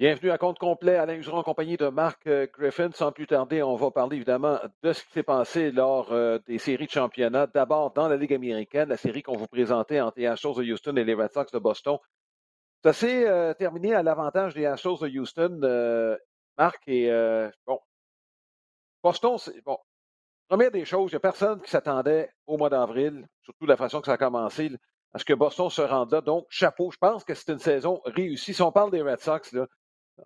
Bienvenue à compte complet, Alain Useron en compagnie de Marc euh, Griffin. Sans plus tarder, on va parler évidemment de ce qui s'est passé lors euh, des séries de championnat. D'abord, dans la Ligue américaine, la série qu'on vous présentait entre les Astros de Houston et les Red Sox de Boston. Ça s'est euh, terminé à l'avantage des Astros de Houston, Marc. Et bon, Boston, c'est bon. Première des choses, il n'y a personne qui s'attendait au mois d'avril, surtout la façon que ça a commencé, à ce que Boston se rende. Donc, chapeau, je pense que c'est une saison réussie. Si on parle des Red Sox, là,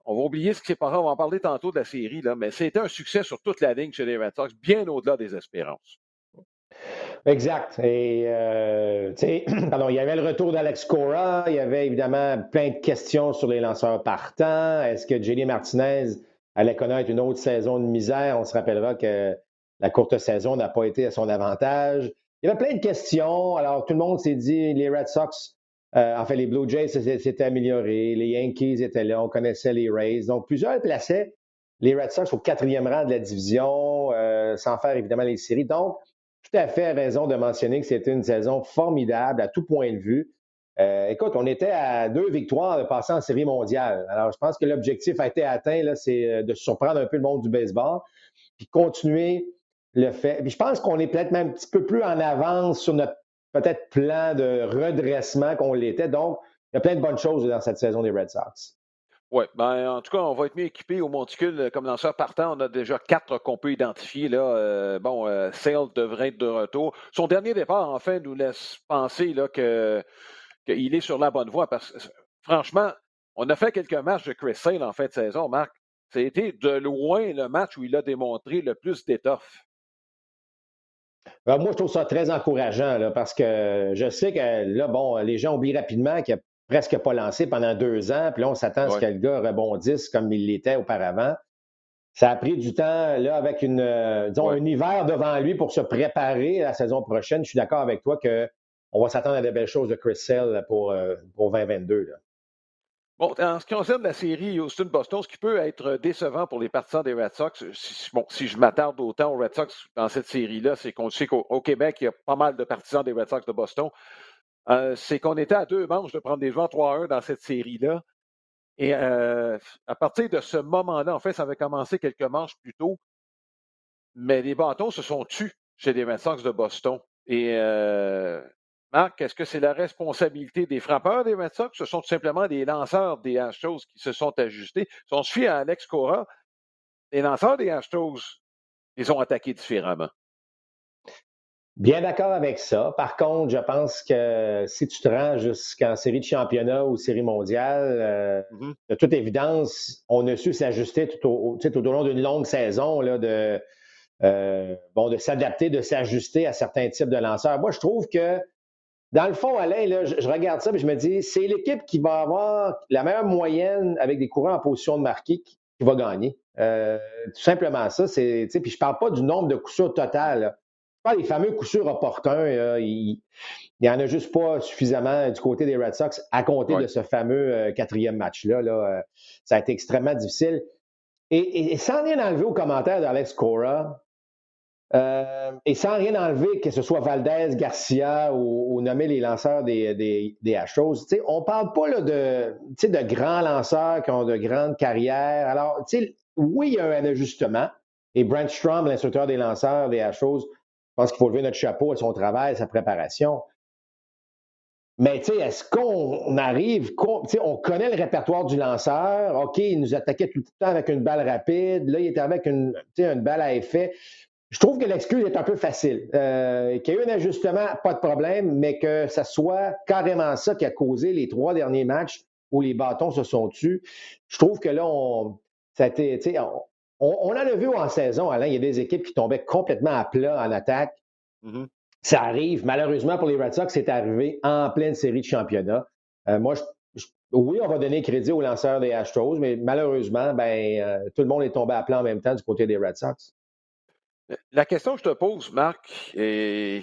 on va oublier ce qui s'est passé, on va en parler tantôt de la série, là, mais c'était un succès sur toute la ligne chez les Red Sox, bien au-delà des espérances. Exact. Et, euh, pardon, il y avait le retour d'Alex Cora, il y avait évidemment plein de questions sur les lanceurs partants. Est-ce que Jenny Martinez allait connaître une autre saison de misère? On se rappellera que la courte saison n'a pas été à son avantage. Il y avait plein de questions. Alors, tout le monde s'est dit, les Red Sox euh, en fait, les Blue Jays s'étaient améliorés, les Yankees étaient là, on connaissait les Rays. Donc, plusieurs plaçaient les Red Sox au quatrième rang de la division, euh, sans faire évidemment les séries. Donc, tout à fait raison de mentionner que c'était une saison formidable à tout point de vue. Euh, écoute, on était à deux victoires de passer en série mondiale. Alors, je pense que l'objectif a été atteint, c'est de surprendre un peu le monde du baseball, puis continuer le fait. Puis je pense qu'on est peut-être même un petit peu plus en avance sur notre peut-être plan de redressement qu'on l'était. Donc, il y a plein de bonnes choses dans cette saison des Red Sox. Oui, ben, en tout cas, on va être mieux équipé au monticule euh, comme lanceur partant. On a déjà quatre qu'on peut identifier. Là. Euh, bon, euh, Sale devrait être de retour. Son dernier départ, enfin, nous laisse penser que, qu'il est sur la bonne voie. Parce que, franchement, on a fait quelques matchs de Chris Sale en fin de saison, Marc. C'était de loin le match où il a démontré le plus d'étoffe. Ben, moi, je trouve ça très encourageant parce que je sais que là, bon, les gens oublient rapidement qu'il n'a presque pas lancé pendant deux ans, puis là, on s'attend à ce que le gars rebondisse comme il l'était auparavant. Ça a pris du temps, là, avec une, euh, disons, un hiver devant lui pour se préparer à la saison prochaine. Je suis d'accord avec toi qu'on va s'attendre à de belles choses de Chris Sale pour, euh, pour 2022. Là. Bon, en ce qui concerne la série Houston-Boston, ce qui peut être décevant pour les partisans des Red Sox, si, bon, si je m'attarde autant aux Red Sox dans cette série-là, c'est qu'on sait qu'au Québec, il y a pas mal de partisans des Red Sox de Boston. Euh, c'est qu'on était à deux manches de prendre des joueurs 3-1 dans cette série-là. Et euh, à partir de ce moment-là, en fait, ça avait commencé quelques manches plus tôt, mais les bâtons se sont tus chez les Red Sox de Boston. Et euh, Marc, est-ce que c'est la responsabilité des frappeurs des Red Sox? Ce sont tout simplement des lanceurs des Astros qui se sont ajustés? Si on se fie à Alex Cora, les lanceurs des Astros, ils ont attaqué différemment. Bien d'accord avec ça. Par contre, je pense que si tu te rends jusqu'en série de championnat ou série mondiale, euh, mm-hmm. de toute évidence, on a su s'ajuster tout au, tout au long d'une longue saison là, de, euh, bon, de s'adapter, de s'ajuster à certains types de lanceurs. Moi, je trouve que dans le fond, Alain, là, je, regarde ça et je me dis, c'est l'équipe qui va avoir la meilleure moyenne avec des courants en position de marquer qui, va gagner. Euh, tout simplement ça. C'est, puis je ne parle pas du nombre de coups sûrs total. Je parle des fameux coups sûrs opportuns. il n'y en a juste pas suffisamment du côté des Red Sox à compter de ce fameux euh, quatrième match-là. Là, euh, ça a été extrêmement difficile. Et, et sans rien enlever aux commentaires d'Alex Cora, euh, et sans rien enlever, que ce soit Valdez, Garcia ou, nommer les lanceurs des, des, des on ne parle pas là, de, de grands lanceurs qui ont de grandes carrières. Alors, oui, il y a un ajustement. Et Brent Strom, l'instructeur des lanceurs des Astros, je pense qu'il faut lever notre chapeau à son travail, à sa préparation. Mais est-ce qu'on arrive, on connaît le répertoire du lanceur, OK, il nous attaquait tout le temps avec une balle rapide, là, il était avec une, une balle à effet je trouve que l'excuse est un peu facile. Euh, qu'il y ait eu un ajustement, pas de problème, mais que ça soit carrément ça qui a causé les trois derniers matchs où les bâtons se sont tus. Je trouve que là, on, ça a été, on, on, en a vu en saison, Alain, il y a des équipes qui tombaient complètement à plat en attaque. Mm-hmm. Ça arrive. Malheureusement pour les Red Sox, c'est arrivé en pleine série de championnat. Euh, moi, oui, on va donner crédit aux lanceurs des Astros, mais malheureusement, ben, euh, tout le monde est tombé à plat en même temps du côté des Red Sox. La question que je te pose, Marc, et,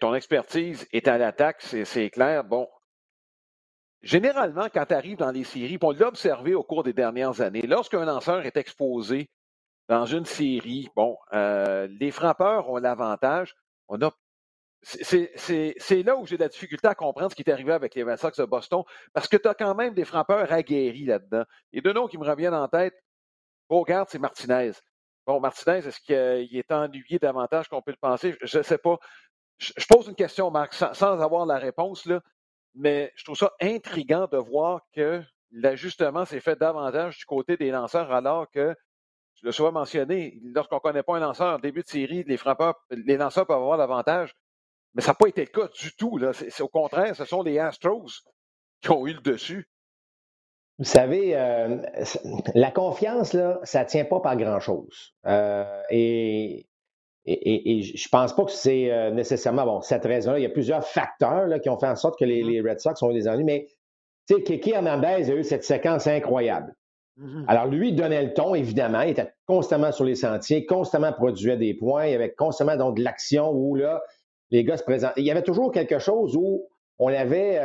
ton expertise est à l'attaque, c'est clair. Bon, généralement, quand tu arrives dans les séries, on l'a observé au cours des dernières années, lorsqu'un lanceur est exposé dans une série, bon, euh, les frappeurs ont l'avantage. On a c'est là où j'ai de la difficulté à comprendre ce qui est arrivé avec les Red de Boston, parce que tu as quand même des frappeurs aguerris là-dedans. Et deux noms qui me reviennent en tête, Bogart, c'est Martinez. Bon, Martinez, est-ce qu'il est ennuyé davantage qu'on peut le penser? Je ne sais pas. Je, pose une question, Marc, sans, avoir la réponse, là, mais je trouve ça intriguant de voir que l'ajustement s'est fait davantage du côté des lanceurs, alors que, je le sois mentionné, lorsqu'on ne connaît pas un lanceur en début de série, les frappeurs, les lanceurs peuvent avoir l'avantage. Mais ça n'a pas été le cas du tout. C'est, au contraire, ce sont les Astros qui ont eu le dessus. Vous savez, euh, la confiance, là, ça ne tient pas par grand-chose. Euh, et, et, je ne pense pas que c'est euh, nécessairement bon, cette raison-là. Il y a plusieurs facteurs là, qui ont fait en sorte que les, mm-hmm. Red Sox ont eu des ennuis. Mais tu sais, Kiki Hernandez a eu cette séquence incroyable. Mm-hmm. Alors, lui, il donnait le ton, évidemment. Il était constamment sur les sentiers, constamment produisait des points. Il y avait constamment donc de l'action où là, les gars se présentaient. Il y avait toujours quelque chose où on avait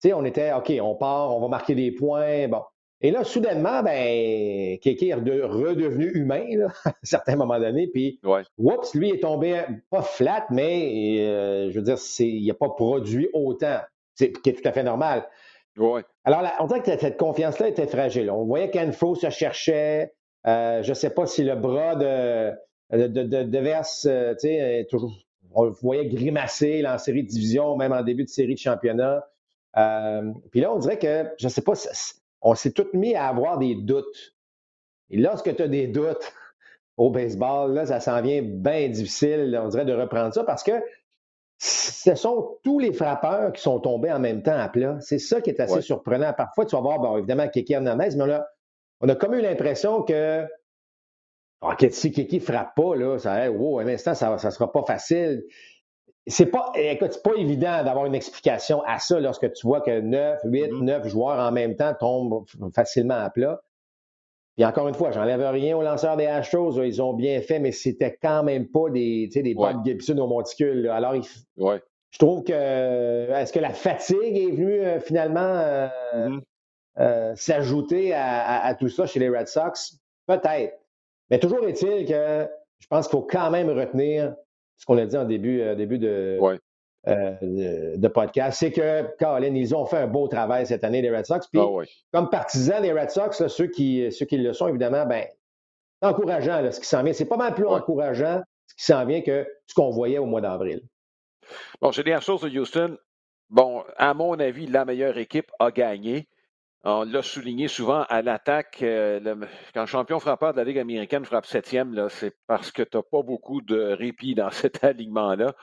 sais, on était, OK, on part, on va marquer des points. Bon. Et là, soudainement, ben, Kéké est redevenu humain à un certain moment donné. Puis, oups, lui est tombé pas flat, mais euh, je veux dire, il n'a pas produit autant, c'est, qui est tout à fait normal. Alors, on dirait que cette confiance-là était fragile. On voyait qu'Anfo se cherchait. Euh, je ne sais pas si le bras de, de, de, de Verse, euh, tu sais, toujours, on le voyait grimacer en série de division, même en début de série de championnat. Euh, puis là, on dirait que, je ne sais pas, on s'est tous mis à avoir des doutes. Et lorsque tu as des doutes au baseball, là, ça s'en vient bien difficile, on dirait, de reprendre ça parce que ce sont tous les frappeurs qui sont tombés en même temps à plat. C'est ça qui est assez surprenant. Parfois, tu vas voir, bon, évidemment, Kiki Hernandez, mais on a, on a comme eu l'impression que OK, si Kiki frappe pas, là, ça, wow, un instant, ça ne sera pas facile c'est pas, écoute, pas évident d'avoir une explication à ça lorsque tu vois que 9, 8, 9 joueurs en même temps tombent facilement à plat. Et encore une fois, j'enlève rien aux lanceurs des Astros. Ils ont bien fait, mais c'était quand même pas des, des ouais. Bob Gibson au monticule. Alors, je trouve que est-ce que la fatigue est venue euh, finalement euh, mm-hmm. euh, s'ajouter à, tout ça chez les Red Sox? Peut-être. Mais toujours est-il que je pense qu'il faut quand même retenir ce qu'on a dit en début, euh, début de, euh, de, podcast, c'est que, Colin, ils ont fait un beau travail cette année, les Red Sox. Puis, ah comme partisans des Red Sox, ceux, qui, ceux qui le sont, évidemment, ben, c'est encourageant ce qui s'en vient. C'est pas mal plus encourageant ce qui s'en vient que ce qu'on voyait au mois d'avril. Bon, j'ai des choses de Houston. Bon, à mon avis, la meilleure équipe a gagné. On l'a souligné souvent à l'attaque. Euh, quand le champion frappeur de la Ligue américaine frappe septième, c'est parce que tu n'as pas beaucoup de répit dans cet alignement-là.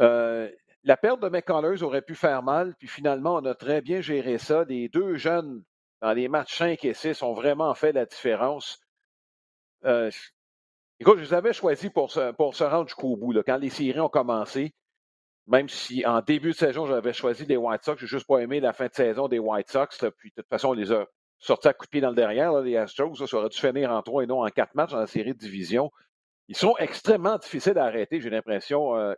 Euh, la perte de McCullers aurait pu faire mal, puis finalement, on a très bien géré ça. Les deux jeunes, dans les matchs 5 et 6, ont vraiment fait la différence. Euh, écoute, je les avais choisis pour se, pour se rendre jusqu'au bout. Quand les séries ont commencé, même si en début de saison, j'avais choisi les White Sox, j'ai juste pas aimé la fin de saison des White Sox. puis de toute façon, on les a sortis à coup de pied dans le derrière, les Astros. Ça, aurait dû finir en trois et non en quatre matchs dans la série de division. Ils sont extrêmement difficiles à arrêter, j'ai l'impression. Euh,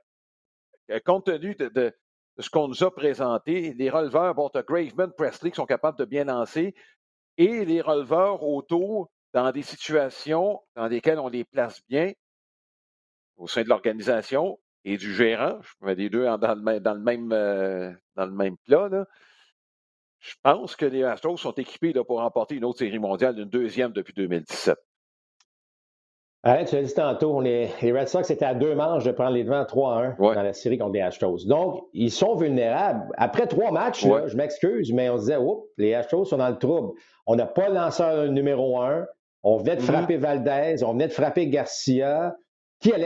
compte tenu de, ce qu'on nous a présenté, les releveurs, bon, Graveman, Presley qui sont capables de bien lancer, et les releveurs autour dans des situations dans lesquelles on les place bien au sein de l'organisation, et du gérant, je mets les deux dans le, même, dans le même, euh, dans le même plat, là. je pense que les Astros sont équipés là, pour remporter une autre série mondiale, une deuxième depuis 2017. Arrête, tu l'as dit tantôt, on est, les Red Sox étaient à deux manches de prendre les devants 3 1 dans la série contre les Astros. Donc, ils sont vulnérables. Après trois matchs, je m'excuse, mais on se disait, oups, les Astros sont dans le trouble. On n'a pas le lanceur numéro un. On venait de mm-hmm. frapper Valdez, on venait de frapper Garcia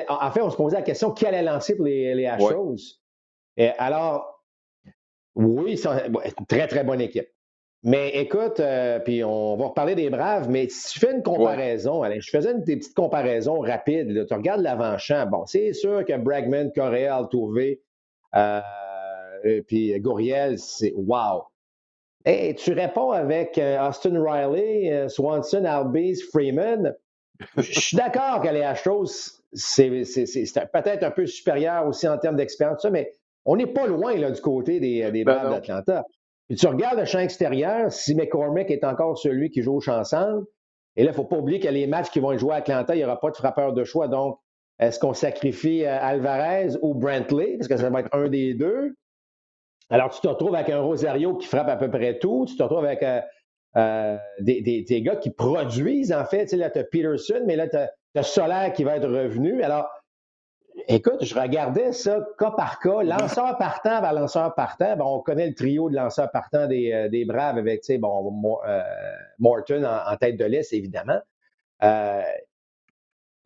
en fait, on se posait la question qui allait lancer pour les, les Astros? Et alors, oui, sont une très, très bonne équipe. Mais écoute, euh, puis on va reparler des Braves, mais si tu fais une comparaison, je faisais une des petites comparaisons rapides. tu regardes l'avant-champ. Bon, c'est sûr que Bragman, Correa, Altuve, euh, puis Goriel, c'est wow. Et tu réponds avec euh, Austin Riley, euh, Swanson, Albies, Freeman. Je suis d'accord que les Astros, c'est peut-être un peu supérieur aussi en termes d'expérience, mais on n'est pas loin là, du côté des, des ben d'Atlanta. tu regardes le champ extérieur, si McCormick est encore celui qui joue au champ centre, et là, il ne faut pas oublier que les matchs qui vont jouer à Atlanta, il n'y aura pas de frappeur de choix. Donc, Est-ce qu'on sacrifie euh, Alvarez ou Brantley? Parce que ça va être un des deux. Alors, tu te retrouves avec un Rosario qui frappe à peu près tout. Tu te retrouves avec euh, euh, des, gars qui produisent, en fait. Tu sais, là, tu as Peterson, mais là, tu as, Solaire qui va être revenu. Alors, écoute, je regardais ça cas par cas. Lanceur partant vers lanceur partant. on connaît le trio de lanceurs partants des, des Braves avec, tu sais, bon, Morton en, tête de liste, évidemment.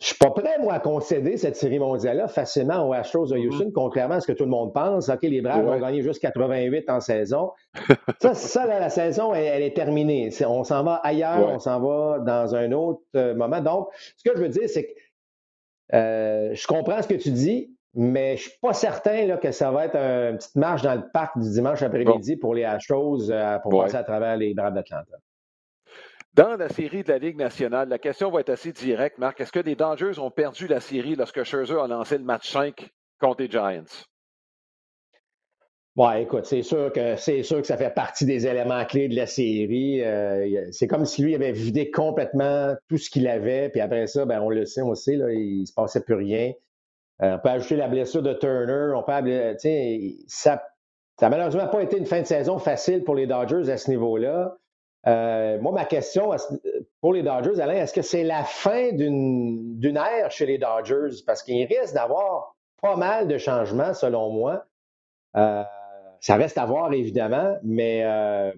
Je suis pas prêt, moi, à concéder cette série mondiale-là facilement aux Astros de mm-hmm. Houston, contrairement à ce que tout le monde pense. OK, les Braves ont gagné juste 88 en saison. ça, ça la saison, elle, est terminée. on s'en va ailleurs, on s'en va dans un autre euh, moment. Donc, ce que je veux dire, c'est que euh, je comprends ce que tu dis, mais je suis pas certain là, que ça va être une petite marche dans le parc du dimanche après-midi pour les Astros euh, pour passer à travers les Braves d'Atlanta. Dans la série de la Ligue nationale, la question va être assez directe, Marc. Est-ce que les Dodgers ont perdu la série lorsque Scherzer a lancé le match 5 contre les Giants? Ouais, écoute, c'est sûr que c'est sûr que ça fait partie des éléments clés de la série. Euh, c'est comme si lui avait vidé complètement tout ce qu'il avait, puis après ça, ben, on le sait, on le sait, là, il se passait plus rien. Euh, on peut ajouter la blessure de Turner, on ça, ça n'a malheureusement pas été une fin de saison facile pour les Dodgers à ce niveau-là. Euh, moi, ma question pour les Dodgers, Alain, est-ce que c'est la fin d'une ère chez les Dodgers? Parce qu'il risque d'avoir pas mal de changements, selon moi. Euh, ça reste à voir, évidemment, mais euh,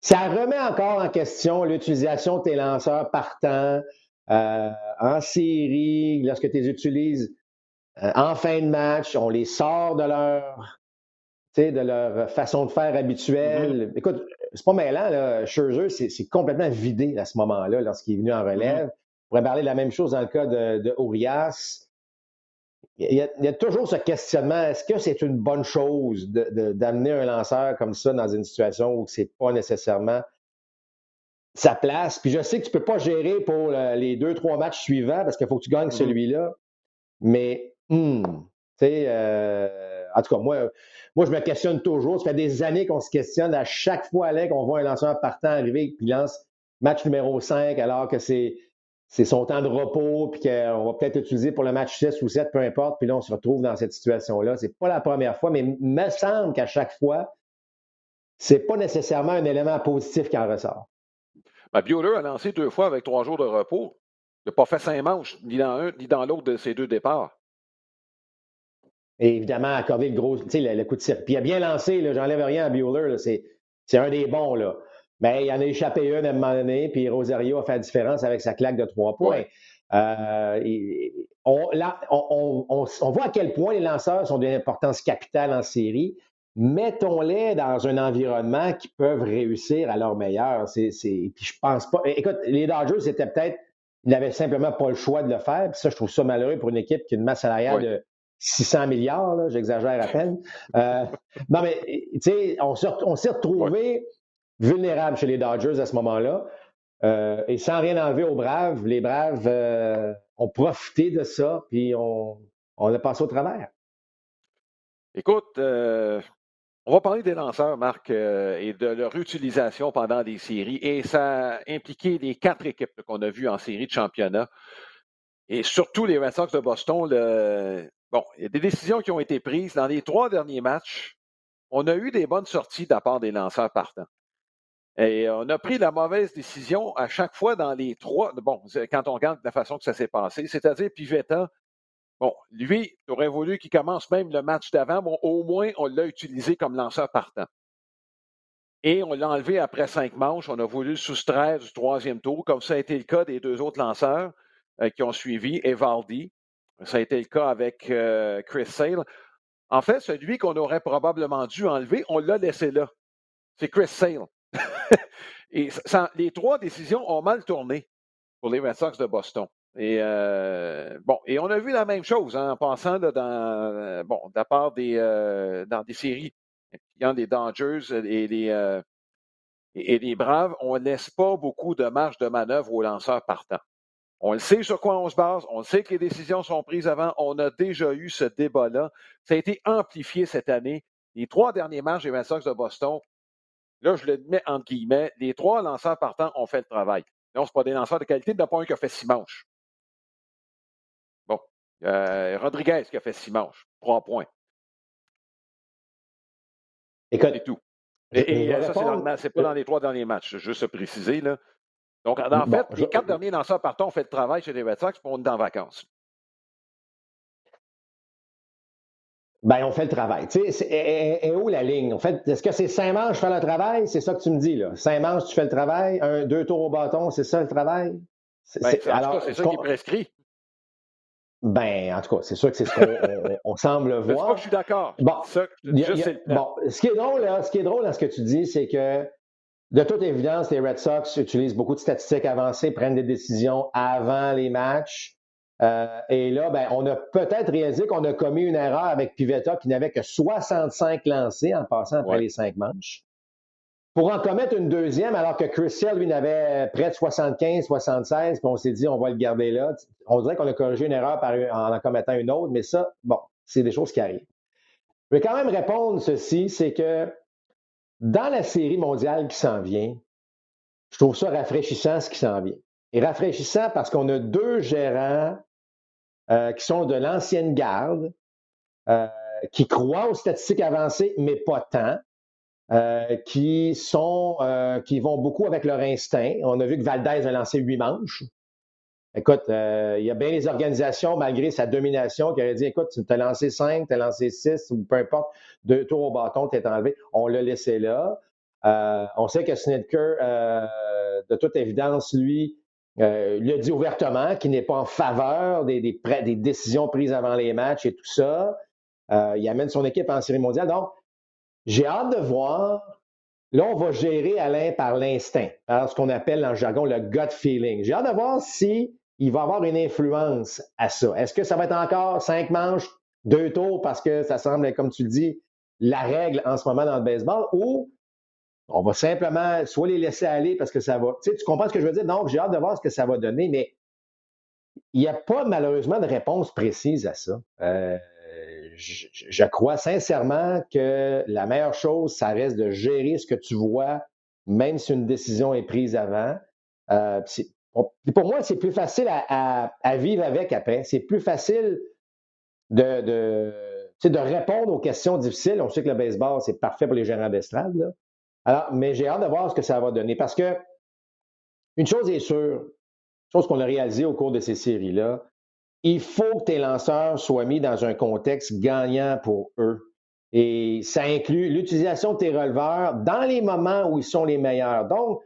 ça remet encore en question l'utilisation de tes lanceurs partants en série, lorsque tu les utilises en fin de match, on les sort de leur de leur façon de faire habituelle. Mm-hmm. Écoute, c'est pas mêlant, là. Scherzer, c'est complètement vidé à ce moment-là, lorsqu'il est venu en mm-hmm. relève. On pourrait parler de la même chose dans le cas de, de Il y, a, toujours ce questionnement, est-ce que c'est une bonne chose d'amener un lanceur comme ça dans une situation où c'est pas nécessairement sa place? Puis je sais que tu peux pas gérer pour les deux, trois matchs suivants parce qu'il faut que tu gagnes mm-hmm. celui-là. Mais, hmm, tu sais, euh, en tout cas, moi, moi, je me questionne toujours. Ça fait des années qu'on se questionne. À chaque fois, qu'on voit un lanceur partant arriver puis lance match numéro 5 alors que c'est c'est son temps de repos, puis qu'on va peut-être utiliser pour le match 6 ou 7, peu importe, puis là, on se retrouve dans cette situation-là. C'est pas la première fois, mais il me semble qu'à chaque fois, c'est pas nécessairement un élément positif qui en ressort. Ben, a lancé deux fois avec trois jours de repos. Il n'a pas fait cinq manches, ni dans un, ni dans l'autre de ses deux départs. Et évidemment, accorder le gros, le, le coup de tir. Puis il a bien lancé, j'enlève rien à Bueller, c'est un des bons, là. Mais il en a échappé une à un moment donné, puis Rosario a fait la différence avec sa claque de trois points. Euh, on, là, on, on, voit à quel point les lanceurs sont d'une importance capitale en série. Mettons-les dans un environnement qui peuvent réussir à leur meilleur. C'est, Puis je pense pas. Écoute, les Dodgers, c'était peut-être. Ils n'avaient simplement pas le choix de le faire. Puis ça, je trouve ça malheureux pour une équipe qui a une masse salariale de 600 milliards, j'exagère à peine. Euh, non, mais tu sais, on s'est retrouvé vulnérable chez les Dodgers à ce moment-là. Euh, et sans rien enlever aux Braves, les Braves euh, ont profité de ça, puis on, on a passé au travers. Écoute, on va parler des lanceurs, Marc, et de leur utilisation pendant des séries. Et ça a impliqué les quatre équipes qu'on a vues en série de championnat. Et surtout les Red Sox de Boston, le, Bon, il y a des décisions qui ont été prises. Dans les trois derniers matchs, on a eu des bonnes sorties de la part des lanceurs partants. Et on a pris la mauvaise décision à chaque fois dans les trois. Bon, quand on regarde la façon que ça s'est passé, c'est-à-dire Pivetta, bon, lui, aurait voulu qu'il commence même le match d'avant. Bon, au moins, on l'a utilisé comme lanceur partant. Et on l'a enlevé après cinq manches. On a voulu le soustraire du troisième tour, comme ça a été le cas des deux autres lanceurs euh, qui ont suivi, Evaldi ça a été le cas avec euh, Chris Sale. En fait, celui qu'on aurait probablement dû enlever, on l'a laissé là. C'est Chris Sale. et les trois décisions ont mal tourné pour les Red Sox de Boston. Et euh, bon, et on a vu la même chose hein, en passant là, dans bon, de la part des euh, dans des séries a des Dangers et les et les Braves, on ne laisse pas beaucoup de marge de manœuvre aux lanceurs partants. On le sait sur quoi on se base, on sait que les décisions sont prises avant, on a déjà eu ce débat-là. Ça a été amplifié cette année. Les trois derniers matchs des Red Sox de Boston, là, je le mets entre guillemets, les trois lanceurs partants ont fait le travail. Non, ce pas des lanceurs de qualité, il n'y en a pas un qui a fait six manches. Bon. Euh, Rodriguez qui a fait six manches, trois points. Écoute, c'est tout. Et, ça, c'est pas dans les trois derniers matchs, juste à préciser. Là. Donc, en fait, les quatre derniers lanceurs partants ont fait le travail chez les Red Sox pour on est en vacances. Ben, on fait le travail. Tu sais, est, où la ligne? En fait, est-ce que c'est cinq manches, faire le travail? C'est ça que tu me dis, là. Cinq manches, tu fais le travail. Un, deux tours au bâton, c'est ça le travail? C'est, alors, c'est ça qui est prescrit. Ben, en tout cas, c'est sûr que c'est ce qu'on on, semble voir. Pas que je suis d'accord. Bon, bon, ce qui est drôle, là, ce qui est drôle dans ce que tu dis, c'est que de toute évidence, les Red Sox utilisent beaucoup de statistiques avancées, prennent des décisions avant les matchs. Euh, et là, ben, on a peut-être réalisé qu'on a commis une erreur avec Pivetta qui n'avait que 65 lancés en passant après les cinq manches. Pour en commettre une deuxième, alors que Chris lui, n'avait près de 75, 76, puis on s'est dit, on va le garder là. On dirait qu'on a corrigé une erreur en en commettant une autre, mais ça, bon, c'est des choses qui arrivent. Je vais quand même répondre ceci, c'est que dans la série mondiale qui s'en vient, je trouve ça rafraîchissant ce qui s'en vient. Et rafraîchissant parce qu'on a deux gérants euh, qui sont de l'ancienne garde, euh, qui croient aux statistiques avancées, mais pas tant, euh, qui vont beaucoup avec leur instinct. On a vu que Valdez a lancé huit manches. Écoute, il y a bien les organisations, malgré sa domination, qui auraient dit Écoute, tu as lancé cinq, tu as lancé six, ou peu importe, deux tours au bâton, tu es enlevé. On l'a laissé là. on sait que Snitker, de toute évidence, lui, euh, a dit ouvertement qu'il n'est pas en faveur des, décisions prises avant les matchs et tout ça. Euh, il amène son équipe en série mondiale. Donc, j'ai hâte de voir. Là, on va gérer Alain par l'instinct, ce qu'on appelle en jargon le gut feeling. J'ai hâte de voir si il va avoir une influence à ça. Est-ce que ça va être encore cinq manches, deux tours, parce que ça semble, comme tu le dis, la règle en ce moment dans le baseball, ou on va simplement soit les laisser aller parce que ça va. Tu, sais, tu comprends ce que je veux dire? Donc, j'ai hâte de voir ce que ça va donner, mais il n'y a pas malheureusement de réponse précise à ça. Euh, je, crois sincèrement que la meilleure chose, ça reste de gérer ce que tu vois, même si une décision est prise avant. Euh, pour moi, c'est plus facile à, vivre avec après. C'est plus facile de, de, répondre aux questions difficiles. On sait que le baseball, c'est parfait pour les gérants d'estrade. Alors, mais j'ai hâte de voir ce que ça va donner parce que une chose est sûre, chose qu'on a réalisée au cours de ces séries-là, il faut que tes lanceurs soient mis dans un contexte gagnant pour eux. Et ça inclut l'utilisation de tes releveurs dans les moments où ils sont les meilleurs. Donc,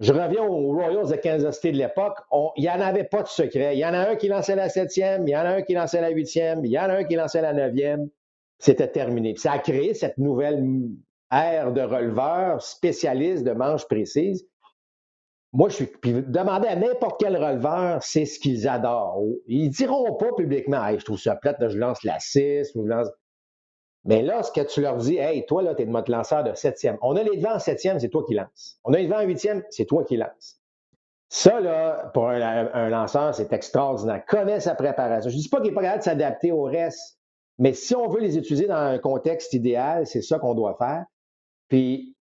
je reviens aux Royals de Kansas City de l'époque. Il n'y en avait pas de secret. Il y en a un qui lançait la septième, il y en a un qui lançait la huitième, il y en a un qui lançait la neuvième. C'était terminé. ça a créé cette nouvelle air de releveur, spécialiste de manches précises. Moi, je suis. Puis demandez à n'importe quel releveur, c'est ce qu'ils adorent. Ils diront pas publiquement Hey, je trouve ça plate, je lance la 6 ou je lance. Mais là, ce que tu leur dis, hey, toi, là, tu es de notre lanceur de septième. On a les devants en septième, c'est toi qui lances. On a les devants en huitième, c'est toi qui lances. Ça, là, pour un, lanceur, c'est extraordinaire. Connaît sa préparation. Je ne dis pas qu'il n'est pas capable de s'adapter au reste, mais si on veut les utiliser dans un contexte idéal, c'est ça qu'on doit faire. Puis,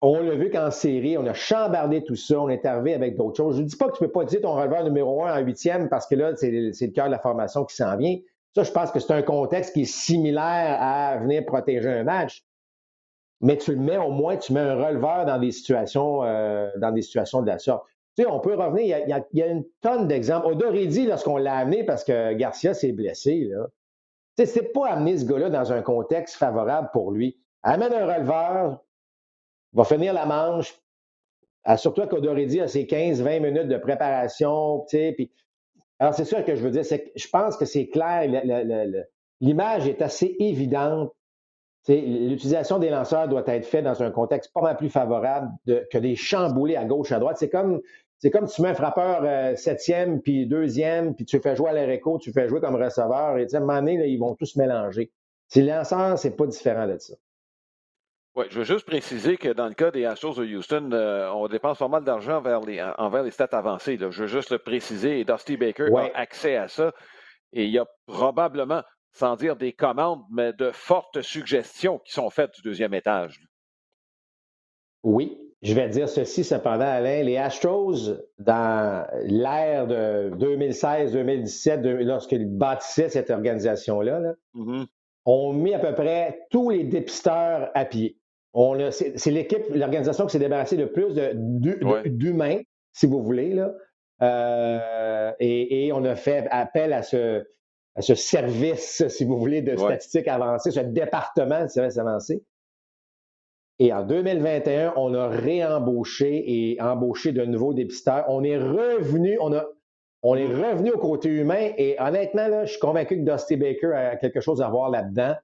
on l'a vu qu'en série, on a chambardé tout ça, on est arrivé avec d'autres choses. Je ne dis pas que tu ne peux pas dire ton releveur numéro un en huitième parce que là, c'est le cœur de la formation qui s'en vient. Ça, je pense que c'est un contexte qui est similaire à venir protéger un match. Mais tu le mets au moins, tu mets un releveur dans des situations, euh, dans des situations de la sorte. Tu sais, on peut revenir, il y a, une tonne d'exemples. Odoridi, lorsqu'on l'a amené parce que Garcia s'est blessé. Tu sais, c'est pas amener ce gars-là dans un contexte favorable pour lui. Amène un releveur, va finir la manche. qu'Odoridi a ses 15-20 minutes de préparation. Puis, alors, c'est sûr que je veux dire, c'est je pense que c'est clair. L'image est assez évidente. L'utilisation des lanceurs doit être faite dans un contexte pas mal plus favorable que des chamboulés à gauche, à droite. C'est comme, comme tu mets un frappeur euh, septième, puis deuxième, puis tu fais jouer à l'air tu fais jouer comme receveur. Et à un moment donné, ils vont tous mélanger. Si lanceurs, c'est pas différent de ça. Oui, je veux juste préciser que dans le cas des Astros de Houston, euh, on dépense pas mal d'argent envers les, envers les stats avancées. Là. Je veux juste le préciser et Dusty Baker a accès à ça. Et il y a probablement, sans dire des commandes, mais de fortes suggestions qui sont faites du deuxième étage. Oui, je vais dire ceci cependant, Alain. Les Astros, dans l'ère de 2016-2017, lorsqu'ils bâtissaient cette organisation-là, mm-hmm. ont mis à peu près tous les dépisteurs à pied. C'est l'équipe, l'organisation qui s'est débarrassée le plus d'humains, si vous voulez. Là. Euh, et, on a fait appel à ce, ce service, si vous voulez, de statistiques avancées, ce département de services avancés. Et en 2021, on a réembauché et embauché de nouveaux dépisteurs. On est revenu, on a, on est revenu au côté humain et honnêtement, là, je suis convaincu que Dusty Baker a quelque chose à voir là-dedans.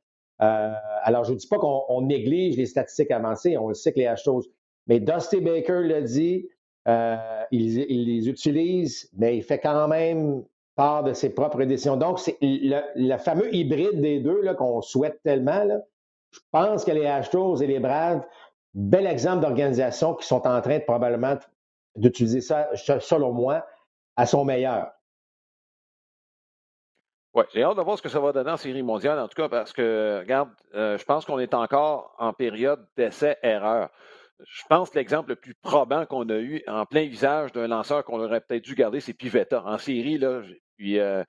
Euh, alors, je ne dis pas qu'on néglige les statistiques avancées, on le sait que les choses, mais Dusty Baker l'a dit, euh, il, les utilise, mais il fait quand même part de ses propres décisions. Donc, c'est le, fameux hybride des deux qu'on souhaite tellement. je pense que les Astros et les Braves, bel exemple d'organisation qui sont en train de probablement d'utiliser ça, selon moi, à son meilleur. Oui, j'ai hâte de voir ce que ça va donner en série mondiale, en tout cas, parce que, regarde, euh, je pense qu'on est encore en période d'essai-erreur je pense que l'exemple le plus probant qu'on a eu en plein visage d'un lanceur qu'on aurait peut-être dû garder, c'est Pivetta. En série, là, puis euh,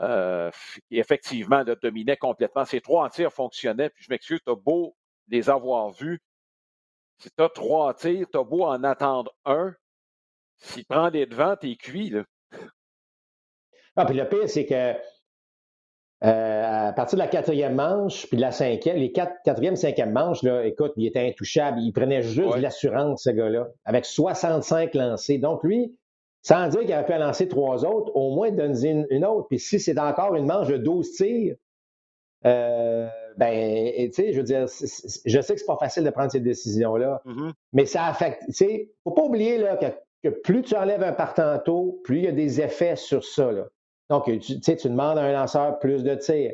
euh, effectivement, là, dominait complètement. Ces trois tirs fonctionnaient. Puis je m'excuse, tu as beau les avoir vus. Si tu as trois tirs, tu as beau en attendre un. S'il prend des devants, t'es cuit. Là. Ah, puis le pire, c'est que euh, à partir de la quatrième manche, puis de la cinquième, les quatre, quatrième, cinquième manche, là, écoute, il était intouchable. Il prenait juste de l'assurance, ce gars-là, avec 65 lancés. Donc, lui, sans dire qu'il avait pu en lancer trois autres, au moins donner une, autre. Puis si c'est encore une manche de 12 tirs, euh, ben, tu sais, je veux dire, je sais que c'est pas facile de prendre ces décisions-là, mm-hmm. mais ça affecte, tu sais, faut pas oublier là, que, que, plus tu enlèves un partant tôt, plus il y a des effets sur ça, là. Donc, tu, tu demandes à un lanceur plus de tirs.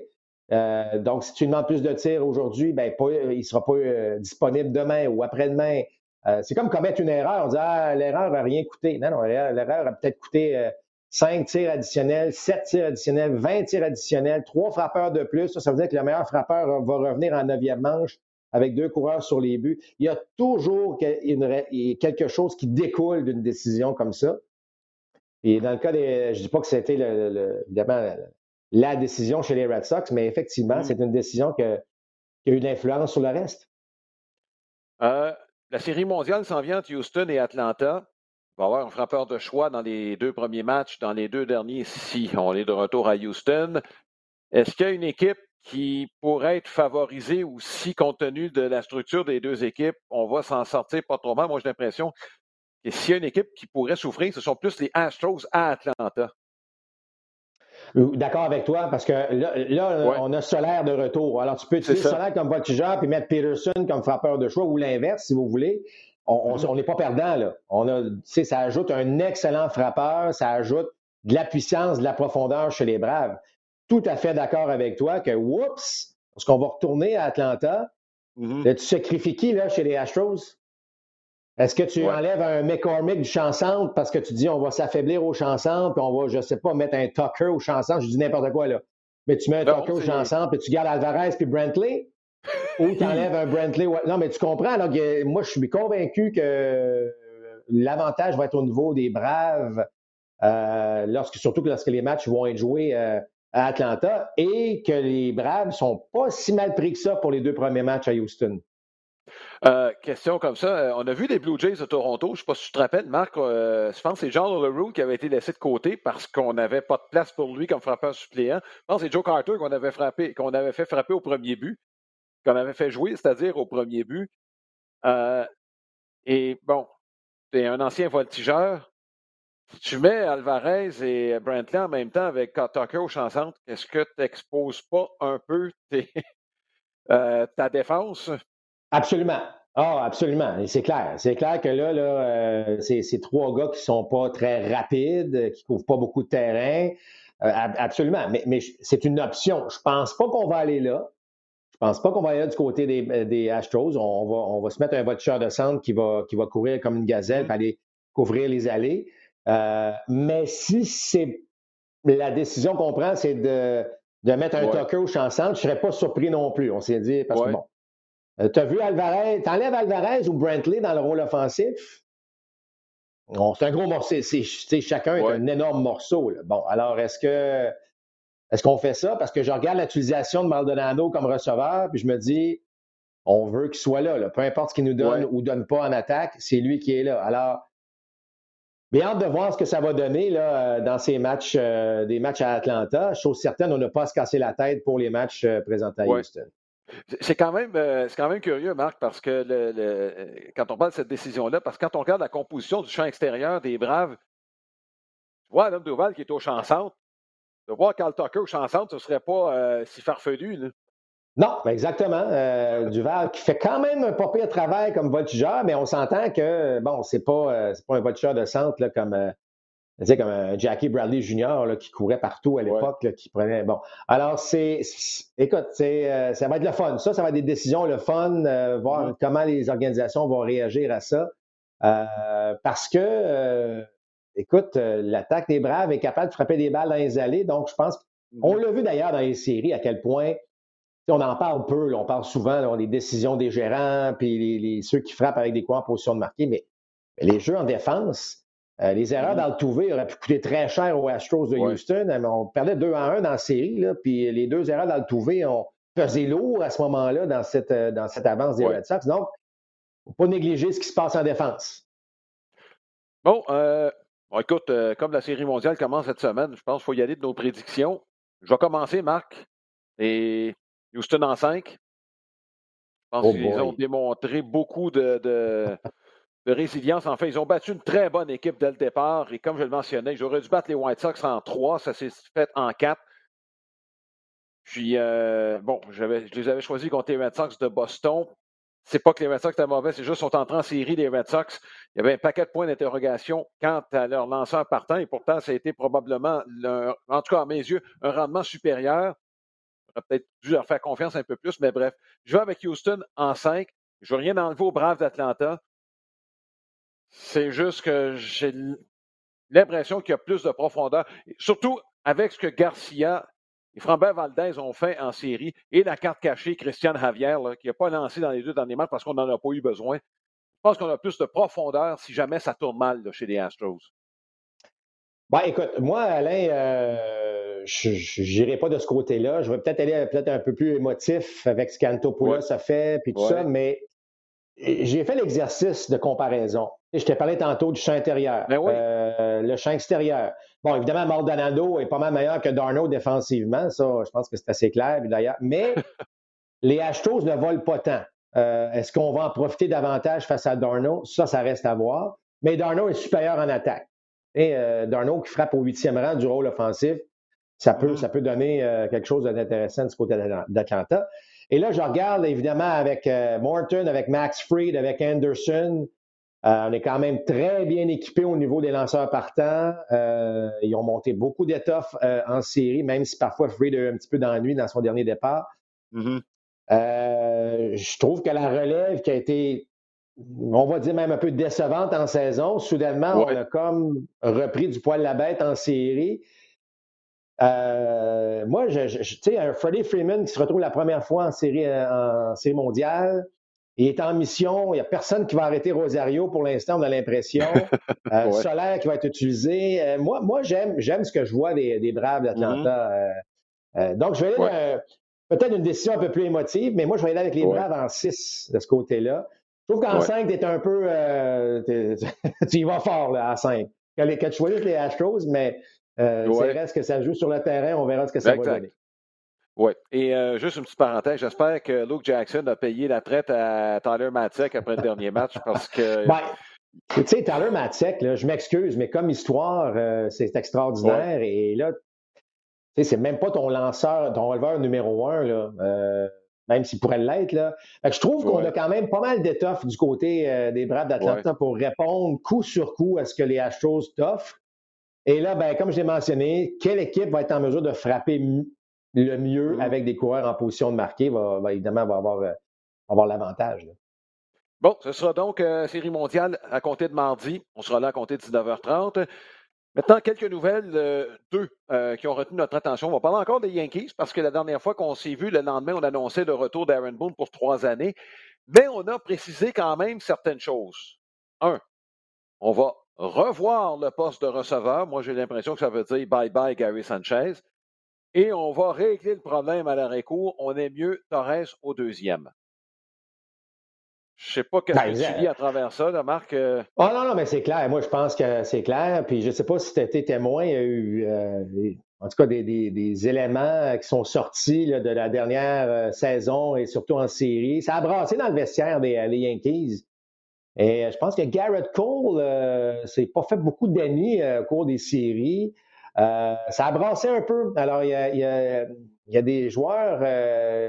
Euh, donc, si tu demandes plus de tirs aujourd'hui, ben, il ne sera pas euh, disponible demain ou après-demain. Euh, c'est comme commettre une erreur. On dit Ah, l'erreur n'a rien coûté. Non, non, l'erreur a peut-être coûté 5 tirs additionnels, 7 tirs additionnels, 20 tirs additionnels, 3 frappeurs de plus. Ça, ça veut dire que le meilleur frappeur va revenir en neuvième manche avec deux coureurs sur les buts. Il y a toujours quelque chose qui découle d'une décision comme ça. Et dans le cas des. Je ne dis pas que c'était évidemment la décision chez les Red Sox, mais effectivement, mm. c'est une décision qui a eu de l'influence sur le reste. Euh, la série mondiale s'en vient entre Houston et Atlanta. Il va y avoir un frappeur de choix dans les deux premiers matchs, dans les deux derniers, si on est de retour à Houston. Est-ce qu'il y a une équipe qui pourrait être favorisée aussi compte tenu de la structure des deux équipes? On va s'en sortir pas trop mal. Moi, j'ai l'impression et s'il y a une équipe qui pourrait souffrir, ce sont plus les Astros à Atlanta. D'accord avec toi, parce que là, on a Solaire de retour. Alors, tu peux utiliser Solaire comme voltigeur puis mettre Peterson comme frappeur de choix ou l'inverse, si vous voulez. On mm-hmm. n'est pas perdant, là. On a, ça ajoute un excellent frappeur, ça ajoute de la puissance, de la profondeur chez les Braves. Tout à fait d'accord avec toi que, oups, parce qu'on va retourner à Atlanta, mm-hmm. tu sacrifies qui, là, chez les Astros? Est-ce que tu enlèves un McCormick du champ centre parce que tu dis on va s'affaiblir au champ centre, puis on va, je sais pas, mettre un Tucker au champ centre, je dis n'importe quoi là. Mais tu mets un Tucker au champ centre, puis tu gardes Alvarez puis Brantley, ou tu enlèves un Brantley. Non, mais tu comprends, là, moi je suis convaincu que l'avantage va être au niveau des Braves, euh, lorsque, surtout lorsque les matchs vont être joués euh, à Atlanta, et que les Braves sont pas si mal pris que ça pour les deux premiers matchs à Houston. Euh, question comme ça. Euh, on a vu les Blue Jays de Toronto. Je ne sais pas si tu te rappelles, Marc. Euh, je pense que c'est John LaRue qui avait été laissé de côté parce qu'on n'avait pas de place pour lui comme frappeur suppléant. Je pense que c'est Joe Carter qu'on avait fait frapper au premier but, qu'on avait fait jouer, c'est-à-dire au premier but. et bon, c'est un ancien voltigeur. Si tu mets Alvarez et Brantley en même temps avec Tucker au champ est-ce que tu n'exposes pas un peu ta défense? Absolument. Ah, absolument. Et c'est clair. C'est clair que là, là euh, c'est trois gars qui sont pas très rapides, qui couvrent pas beaucoup de terrain. Euh, absolument. Mais, mais c'est une option. Je pense pas qu'on va aller là. Je pense pas qu'on va aller là du côté des, euh, des Astros. On va, on va se mettre un voiture de centre qui va, qui va courir comme une gazelle, pour aller couvrir les allées. mais si c'est la décision qu'on prend, c'est de, de mettre un ouais. Tucker au champ centre, je serais pas surpris non plus. On s'est dit, parce que bon, Euh, tu as vu Alvarez, t'enlèves Alvarez ou Brantley dans le rôle offensif? c'est un gros morceau. C'est, chacun est un énorme morceau. Bon, alors est-ce que est-ce qu'on fait ça? Parce que je regarde l'utilisation de Maldonado comme receveur, puis je me dis, on veut qu'il soit là, Peu importe ce qu'il nous donne ou donne pas en attaque, c'est lui qui est là. Alors, bien hâte de voir ce que ça va donner là, dans ces matchs, euh, des matchs à Atlanta. Chose certaine, on n'a pas à se casser la tête pour les matchs euh, présentés à Houston. C'est quand, même, euh, quand même curieux, Marc, parce que quand on parle de cette décision-là, parce que quand on regarde la composition du champ extérieur des Braves, tu vois l'homme Duval qui est au champ centre, de voir Carl Tucker au champ centre, ce ne serait pas si farfelu. Là. Non, exactement. Euh, Duval qui fait quand même un pas pire travail comme voltigeur, mais on s'entend que, bon, c'est pas, euh, pas un voltigeur de centre là, comme, euh, comme un Jackie Bradley Jr. Là, qui courait partout à l'époque, qui prenait. Bon. Alors, c'est. Écoute, c'est, ça va être le fun. Ça, ça va être des décisions, le fun, voir mm-hmm. comment les organisations vont réagir à ça. parce que, écoute, l'attaque des Braves est capable de frapper des balles dans les allées. Donc, je pense. On mm-hmm. l'a vu d'ailleurs dans les séries à quel point on en parle peu, on parle souvent des décisions des gérants, puis les, ceux qui frappent avec des coins en position de marquer, mais, les jeux en défense, euh, les erreurs mm-hmm. d'Altuve auraient pu coûter très cher aux Astros de Houston. On perdait 2 à 1 dans la série, puis les deux erreurs d'Altuve ont pesé lourd à ce moment-là dans cette, euh, dans cette avance des Red Sox. Donc, il ne faut pas négliger ce qui se passe en défense. Bon, euh, écoute, comme la série mondiale commence cette semaine, je pense qu'il faut y aller de nos prédictions. Je vais commencer, Marc. Et Houston en 5. Je pense oh qu'ils ont démontré beaucoup de, de, résilience. En fait, ils ont battu une très bonne équipe dès le départ. Et comme je le mentionnais, j'aurais dû battre les White Sox en 3. Ça s'est fait en 4. Puis, euh, bon, je les avais choisis contre les Red Sox de Boston. C'est pas que les Red Sox étaient mauvais, c'est juste qu'ils sont entrés en série, les Red Sox. Il y avait un paquet de points d'interrogation quant à leur lanceur partant, et pourtant, ça a été probablement, en tout cas à mes yeux, un rendement supérieur peut-être dû leur faire confiance un peu plus, mais bref. Je vais avec Houston en 5. Je veux rien enlever aux Braves d'Atlanta. C'est juste que j'ai l'impression qu'il y a plus de profondeur, surtout avec ce que Garcia et Frambert Valdez ont fait en série et la carte cachée Christian Javier, qui n'a pas lancé dans les deux derniers matchs parce qu'on n'en a pas eu besoin. Je pense qu'on a plus de profondeur si jamais ça tourne mal chez les Astros. Ben, écoute, moi, Alain, euh, je n'irai pas de ce côté-là. Je vais peut-être aller peut-être un peu plus émotif avec ce qu'Antopoulos a fait, puis tout ça, mais j'ai fait l'exercice de comparaison. Je t'ai parlé tantôt du champ intérieur, ben euh, le champ extérieur. Bon, évidemment, Maldonado est pas mal meilleur que Darno défensivement, ça, je pense que c'est assez clair, d'ailleurs. Mais les Astros ne volent pas tant. Euh, est-ce qu'on va en profiter davantage face à Darno? Ça, ça reste à voir. Mais Darno est supérieur en attaque. Et euh, Darno qui frappe au huitième rang du rôle offensif, ça peut, mm-hmm. ça peut donner euh, quelque chose d'intéressant du côté d'Atlanta. Et là, je regarde évidemment avec euh, Morton, avec Max Fried, avec Anderson. Euh, on est quand même très bien équipé au niveau des lanceurs partants. ils ont monté beaucoup d'étoffes en série, même si parfois Fried a eu un petit peu d'ennui dans son dernier départ. Mm-hmm. je trouve que la relève qui a été, on va dire même un peu décevante en saison, soudainement, on a comme repris du poil de la bête en série. Euh, moi, je, tu sais, un Freddie Freeman qui se retrouve la première fois en série, euh, en série mondiale, il est en mission, il n'y a personne qui va arrêter Rosario pour l'instant, on a l'impression. Euh, Solaire qui va être utilisé. Euh, moi, moi j'aime, j'aime ce que je vois des, des Braves d'Atlanta. Mm-hmm. donc, je vais aller peut-être une décision un peu plus émotive, mais moi, je vais aller avec les Braves en 6 de ce côté-là. Je trouve qu'en 5, tu es un peu. tu y vas fort là, en 5. Que, que tu choisisses les Astros, mais euh, c'est vrai ce que ça joue sur le terrain, on verra ce que ça va donner. Oui. Et euh, juste une petite parenthèse, j'espère que Luke Jackson a payé la traite à Tyler Matzek après le dernier match parce que. Ben, tu sais, Tyler Matzek, je m'excuse, mais comme histoire, euh, c'est extraordinaire. Et là, tu sais, c'est même pas ton lanceur, ton releveur numéro un, là, même s'il pourrait l'être. Là. je trouve qu'on a quand même pas mal d'étoffes du côté des Braves d'Atlanta pour répondre coup sur coup à ce que les Astros t'offrent. Et là, ben, comme je l'ai mentionné, quelle équipe va être en mesure de frapper le mieux mm-hmm. avec des coureurs en position de marquer va, évidemment va avoir, euh, avoir l'avantage. Bon, ce sera donc euh, série mondiale à compter de mardi. On sera là à compter de 19h30. Maintenant, quelques nouvelles, euh, deux euh, qui ont retenu notre attention. On va parler encore des Yankees parce que la dernière fois qu'on s'est vu, le lendemain, on annonçait le retour d'Aaron Boone pour trois années. Mais on a précisé quand même certaines choses. Un, on va revoir le poste de receveur. Moi, j'ai l'impression que ça veut dire bye-bye Gary Sanchez. Et on va régler le problème à l'arrêt-court. On est mieux Torres au deuxième. Je ne sais pas qu'est-ce ben, que tu lis à travers ça, là, Marc. Euh. Oh non, non, mais c'est clair. Moi, je pense que c'est clair. Puis je ne sais pas si tu été témoin. Il y a eu, euh, en tout cas, des, éléments qui sont sortis de la dernière euh, saison et surtout en série. Ça a brassé dans le vestiaire des, Yankees. Et je pense que Garrett Cole s'est pas fait beaucoup d'amis au cours des séries. ça a brassé un peu. Alors, il y a, il y a des joueurs.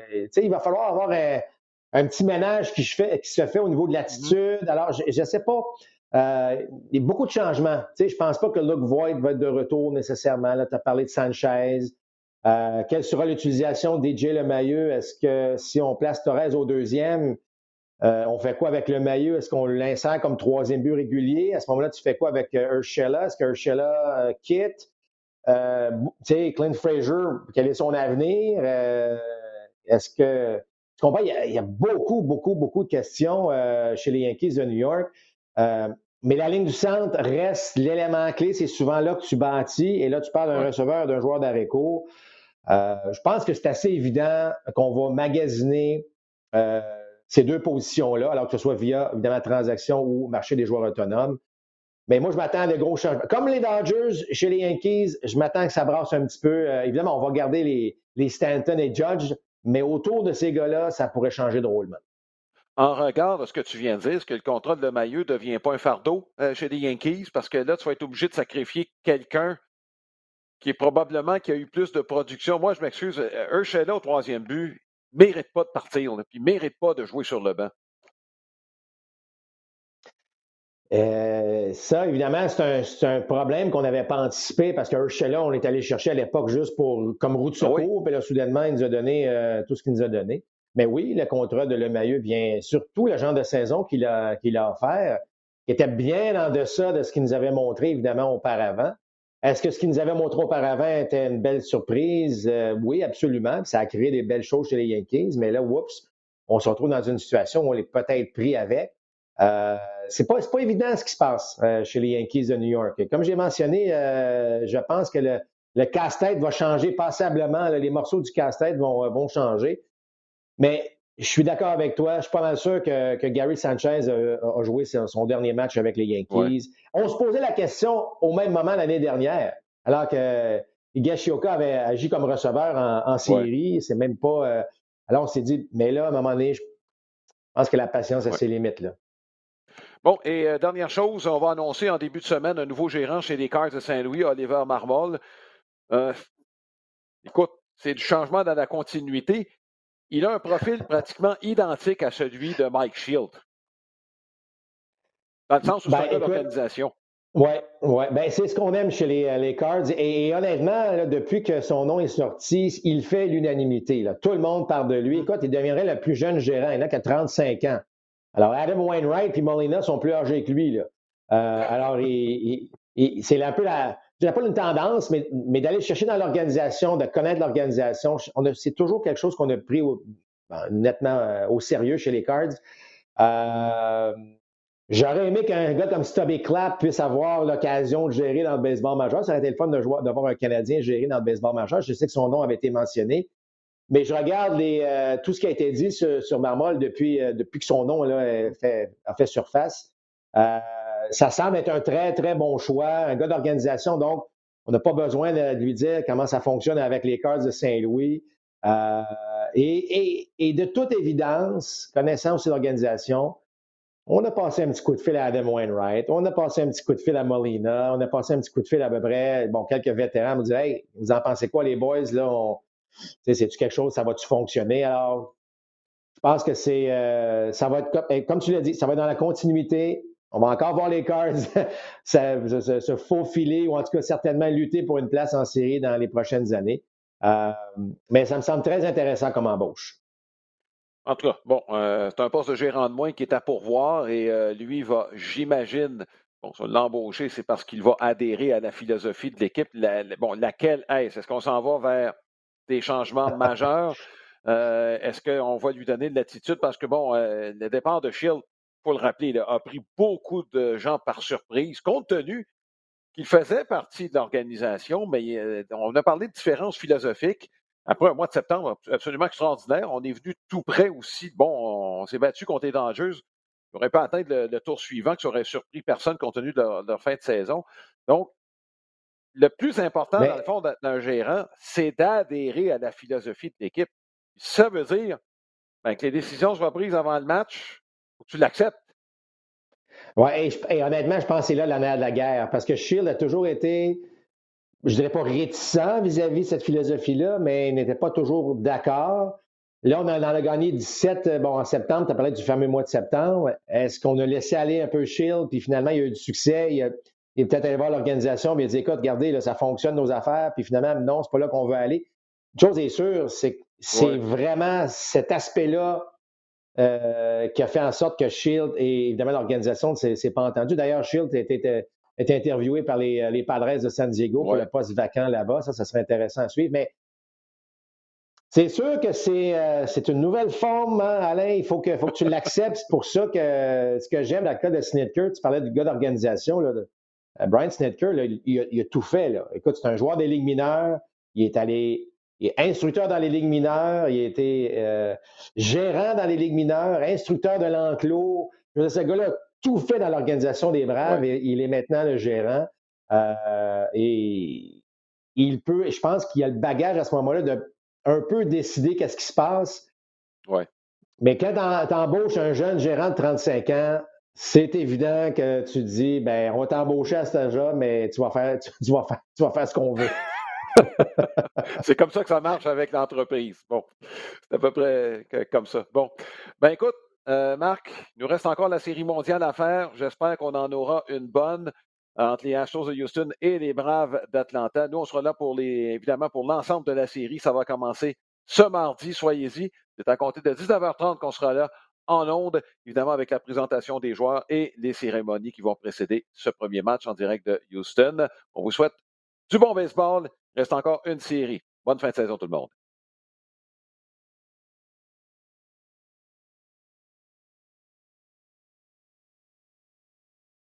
tu sais, il va falloir avoir un un petit ménage qui, se fait au niveau de mm-hmm. l'attitude. Alors, je ne sais pas. Euh, il y a beaucoup de changements. Tu sais, je ne pense pas que Luke Voigt va être de retour nécessairement. tu as parlé de Sanchez. Euh, quelle sera l'utilisation DJ Le Maillot? Est-ce que si on place Torres au deuxième, euh, on fait quoi avec le Maillot? Est-ce qu'on l'insère comme troisième but régulier? À ce moment-là, tu fais quoi avec Urshela? Est-ce que Urshela quitte? tu sais, Clint Fraser, quel est son avenir? Est-ce que tu comprends? Il y, a, beaucoup, beaucoup, beaucoup de questions euh, chez les Yankees de New York. Euh, mais la ligne du centre reste l'élément clé. C'est souvent là que tu bâtis. Et là, tu parles d'un receveur, d'un joueur. Euh, je pense que c'est assez évident qu'on va magasiner ces deux positions-là, alors que ce soit via, évidemment, transaction ou marché des joueurs autonomes. Mais moi, je m'attends à des gros changements. Comme les Dodgers, chez les Yankees, je m'attends que ça brasse un petit peu. évidemment, on va garder les, les Stanton et Judge, mais autour de ces gars-là, ça pourrait changer drôlement. En regard de ce que tu viens de dire, est-ce que le contrat de Maillot ne devient pas un fardeau euh, chez les Yankees? Parce que là, tu vas être obligé de sacrifier quelqu'un qui est probablement qui a eu plus de production. Moi, je m'excuse, euh, Urshela au troisième but mérite pas de partir, puis ne mérite pas de jouer sur le banc. Euh, ça, évidemment, c'est un, problème qu'on n'avait pas anticipé parce que Urshela, on est allé chercher à l'époque juste pour comme route de ah secours, puis là, soudainement, il nous a donné euh, tout ce qu'il nous a donné. Mais oui, le contrat de Lemailleux vient surtout le genre de saison qu'il a, qu'il a offert, qui était bien en deçà de ce qu'il nous avait montré, évidemment, auparavant. Est-ce que ce qu'il nous avait montré auparavant était une belle surprise? Euh, oui, absolument. Ça a créé des belles choses chez les Yankees, mais là, oups, on se retrouve dans une situation où on est peut-être pris avec. Euh, c'est pas, pas évident ce qui se passe euh, chez les Yankees de New York. comme j'ai mentionné, euh, je pense que le, le casse-tête va changer passablement. les morceaux du casse-tête vont, vont changer. Mais je suis d'accord avec toi. Je suis pas mal sûr que, que Gary Sanchez a, joué son, dernier match avec les Yankees. On se posait la question au même moment l'année dernière, alors que Higashioka avait agi comme receveur en, série. C'est même pas. alors on s'est dit, mais là, à un moment donné, je pense que la patience a ses limites. Là. Bon, et euh, dernière chose, on va annoncer en début de semaine un nouveau gérant chez les Cards de Saint-Louis, Oliver Marmol. Euh, écoute, c'est du changement dans la continuité. Il a un profil pratiquement identique à celui de Mike Shield. Dans le sens où c'est ben, l'organisation. Oui, ouais. Ben, c'est ce qu'on aime chez les, les Cards. Et, honnêtement, depuis que son nom est sorti, il fait l'unanimité. Tout le monde parle de lui. Écoute, il deviendrait le plus jeune gérant. Il n'a qu'à 35 ans. Alors, Adam Wainwright et Molina sont plus âgés que lui. Là. Euh, alors, c'est un peu la. Je pas une tendance, mais, d'aller chercher dans l'organisation, de connaître l'organisation, c'est toujours quelque chose qu'on a pris ben, nettement euh, au sérieux chez les Cards. Euh, J'aurais aimé qu'un gars comme Stubby Clapp puisse avoir l'occasion de gérer dans le baseball majeur. Ça aurait été le fun d'avoir un Canadien gérer dans le baseball majeur. Je sais que son nom avait été mentionné. Mais je regarde euh, tout ce qui a été dit sur, Marmol depuis, que son nom a, fait, surface. Euh, ça semble être un très, très bon choix, un gars d'organisation. Donc, on n'a pas besoin de lui dire comment ça fonctionne avec les Cards de Saint-Louis. Et, de toute évidence, connaissant aussi l'organisation, on a passé un petit coup de fil à Adam Wainwright, on a passé un petit coup de fil à Molina, on a passé un petit coup de fil à peu près, bon, quelques vétérans me disent Hey, vous en pensez quoi, les boys? Là, c'est-tu quelque chose, ça va-tu fonctionner? Alors, je pense que c'est, euh, ça va être, eh, comme, tu l'as dit, ça va être dans la continuité. On va encore voir les Cards se, faufiler ou en tout cas certainement lutter pour une place en série dans les prochaines années. Euh, mais ça me semble très intéressant comme embauche. En tout cas, bon, euh, c'est un poste de gérant de moins qui est à pourvoir et lui va, j'imagine, bon, l'embaucher, c'est parce qu'il va adhérer à la philosophie de l'équipe. bon, laquelle est-ce? Est-ce qu'on s'en va vers des changements majeurs? Euh, est-ce qu'on va lui donner de l'attitude? Parce que, bon, euh, le départ de Shield, faut le rappeler, a pris beaucoup de gens par surprise, compte tenu qu'il faisait partie de l'organisation, mais euh, on a parlé de différences philosophiques. Après un mois de septembre absolument extraordinaire, on est venu tout près aussi. Bon, on, s'est battu contre les Dangers. On n'aurait pas atteint le, tour suivant, qui aurait surpris personne compte tenu de leur, fin de saison. Donc, le plus important, dans le fond, d'un gérant, c'est d'adhérer à la philosophie de l'équipe. Ça veut dire ben, que les décisions soient prises avant le match, que tu l'acceptes. Oui, et, honnêtement, je pense que c'est là la mère de la guerre, parce que Shield a toujours été, je dirais pas réticent vis-à-vis de cette philosophie-là, mais n'était pas toujours d'accord. Là, on en a gagné 17 euh, bon, en septembre. Tu as parlé du fameux mois de septembre. Est-ce qu'on a laissé aller un peu Shield, puis finalement, il y a eu du succès? Il, est peut-être allé voir l'organisation, mais il a dit écoute, regardez, là, ça fonctionne nos affaires, puis finalement, non, c'est pas là qu'on veut aller. Une chose est sûre, c'est que c'est vraiment cet aspect-là euh, qui a fait en sorte que Shield et évidemment l'organisation ne s'est pas entendu. D'ailleurs, Shield a été, interviewé par les, les, Padres de San Diego pour le poste vacant là-bas. Ça, ça serait intéressant à suivre. Mais c'est sûr que c'est euh, une nouvelle forme, hein, Alain. Il faut que, faut que tu l'acceptes. C'est pour ça que ce que j'aime dans le cas de Snitker, tu parlais du gars d'organisation. Euh, Brian Snitker, il, a, tout fait. Là. Écoute, c'est un joueur des ligues mineures. Il est allé il est instructeur dans les ligues mineures, il a été euh, gérant dans les ligues mineures, instructeur de l'enclos. Ce gars-là a tout fait dans l'organisation des Braves et il est maintenant le gérant. Euh, et il peut, je pense qu'il a le bagage à ce moment-là de un peu décider qu'est-ce qui se passe. Ouais. Mais quand tu embauches un jeune gérant de 35 ans, c'est évident que tu dis, ben, on va t'embaucher à cet âge-là, mais tu vas faire, tu vas faire, tu vas faire ce qu'on veut. c'est comme ça que ça marche avec l'entreprise. Bon, c'est à peu près comme ça. Bon, ben écoute, euh, Marc, il nous reste encore la série mondiale à faire. J'espère qu'on en aura une bonne entre les Astros de Houston et les Braves d'Atlanta. Nous, on sera là pour les, évidemment pour l'ensemble de la série. Ça va commencer ce mardi, soyez-y. C'est à compter de 19h30 qu'on sera là en ondes, évidemment avec la présentation des joueurs et les cérémonies qui vont précéder ce premier match en direct de Houston. On vous souhaite du bon baseball Reste encore une série. Bonne fin de saison tout le monde.